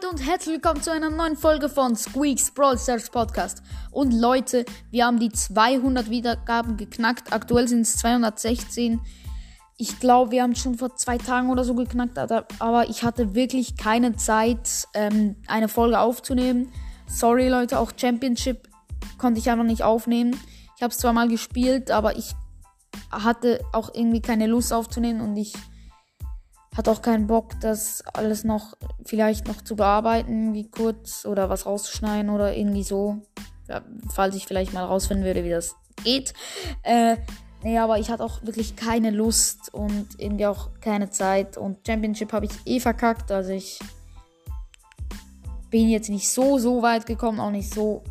Leute und herzlich willkommen zu einer neuen Folge von Squeaks Brawl Stars Podcast. Und Leute, wir haben die 200 Wiedergaben geknackt. Aktuell sind es 216. Ich glaube, wir haben schon vor zwei Tagen oder so geknackt, aber ich hatte wirklich keine Zeit, ähm, eine Folge aufzunehmen. Sorry Leute, auch Championship konnte ich einfach nicht aufnehmen. Ich habe es zwar mal gespielt, aber ich hatte auch irgendwie keine Lust aufzunehmen und ich hat auch keinen Bock, das alles noch vielleicht noch zu bearbeiten, wie kurz oder was rauszuschneiden oder irgendwie so. Ja, falls ich vielleicht mal rausfinden würde, wie das geht. Äh, nee, aber ich hatte auch wirklich keine Lust und irgendwie auch keine Zeit. Und Championship habe ich eh verkackt. Also ich bin jetzt nicht so, so weit gekommen, auch nicht so.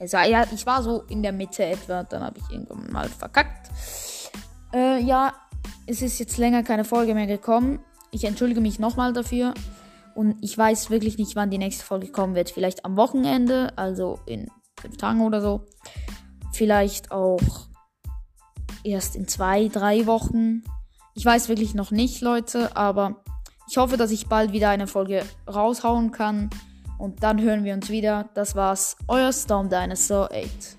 Ich war so in der Mitte etwa, dann habe ich irgendwann mal verkackt. Äh, ja, es ist jetzt länger keine Folge mehr gekommen. Ich entschuldige mich nochmal dafür. Und ich weiß wirklich nicht, wann die nächste Folge kommen wird. Vielleicht am Wochenende, also in fünf Tagen oder so. Vielleicht auch erst in zwei, drei Wochen. Ich weiß wirklich noch nicht, Leute, aber ich hoffe, dass ich bald wieder eine Folge raushauen kann. Und dann hören wir uns wieder. Das war's. Euer Storm Dinosaur 8.